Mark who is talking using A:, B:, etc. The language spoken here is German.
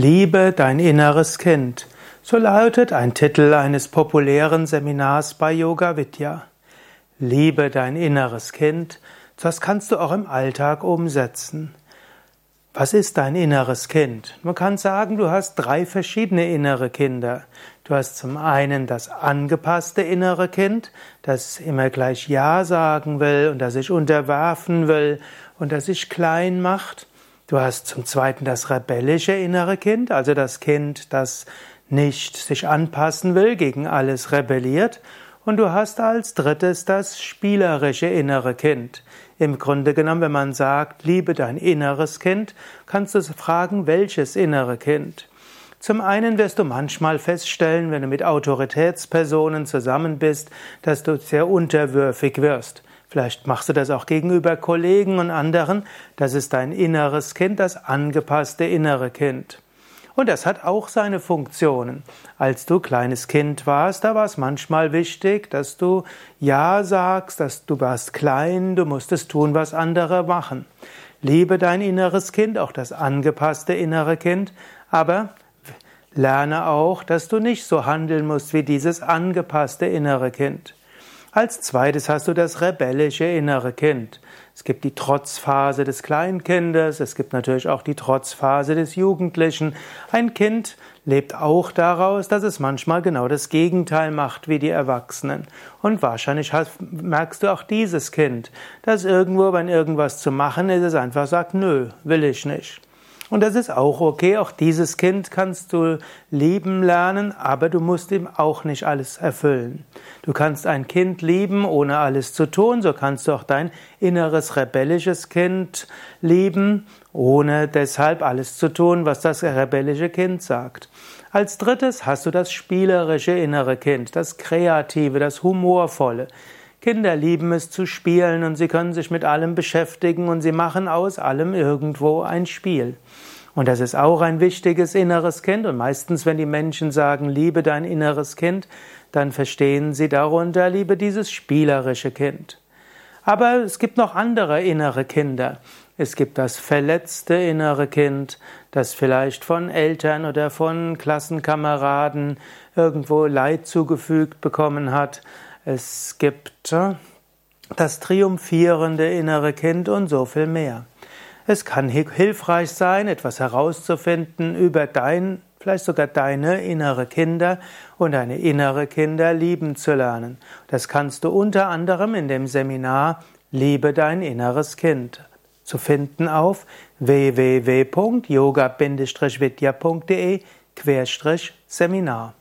A: Liebe dein inneres Kind. So lautet ein Titel eines populären Seminars bei Yoga Vidya. Liebe dein inneres Kind. Das kannst du auch im Alltag umsetzen. Was ist dein inneres Kind? Man kann sagen, du hast drei verschiedene innere Kinder. Du hast zum einen das angepasste innere Kind, das immer gleich Ja sagen will und das sich unterwerfen will und das sich klein macht. Du hast zum Zweiten das rebellische innere Kind, also das Kind, das nicht sich anpassen will, gegen alles rebelliert. Und du hast als drittes das spielerische innere Kind. Im Grunde genommen, wenn man sagt, liebe dein inneres Kind, kannst du fragen, welches innere Kind. Zum einen wirst du manchmal feststellen, wenn du mit Autoritätspersonen zusammen bist, dass du sehr unterwürfig wirst. Vielleicht machst du das auch gegenüber Kollegen und anderen. Das ist dein inneres Kind, das angepasste innere Kind. Und das hat auch seine Funktionen. Als du kleines Kind warst, da war es manchmal wichtig, dass du Ja sagst, dass du warst klein, du musstest tun, was andere machen. Liebe dein inneres Kind, auch das angepasste innere Kind, aber lerne auch, dass du nicht so handeln musst wie dieses angepasste innere Kind. Als zweites hast du das rebellische innere Kind. Es gibt die Trotzphase des Kleinkindes, es gibt natürlich auch die Trotzphase des Jugendlichen. Ein Kind lebt auch daraus, dass es manchmal genau das Gegenteil macht wie die Erwachsenen. Und wahrscheinlich merkst du auch dieses Kind, dass irgendwo, wenn irgendwas zu machen ist, es einfach sagt, nö, will ich nicht. Und das ist auch okay. Auch dieses Kind kannst du lieben lernen, aber du musst ihm auch nicht alles erfüllen. Du kannst ein Kind lieben, ohne alles zu tun. So kannst du auch dein inneres rebellisches Kind lieben, ohne deshalb alles zu tun, was das rebellische Kind sagt. Als drittes hast du das spielerische innere Kind, das kreative, das humorvolle. Kinder lieben es zu spielen und sie können sich mit allem beschäftigen und sie machen aus allem irgendwo ein Spiel. Und das ist auch ein wichtiges inneres Kind. Und meistens, wenn die Menschen sagen, liebe dein inneres Kind, dann verstehen sie darunter, liebe dieses spielerische Kind. Aber es gibt noch andere innere Kinder. Es gibt das verletzte innere Kind, das vielleicht von Eltern oder von Klassenkameraden irgendwo Leid zugefügt bekommen hat. Es gibt äh, das triumphierende innere Kind und so viel mehr. Es kann hilfreich sein, etwas herauszufinden über dein, vielleicht sogar deine innere Kinder und deine innere Kinder lieben zu lernen. Das kannst du unter anderem in dem Seminar Liebe dein inneres Kind zu finden auf www.yoga-vidya.de Seminar.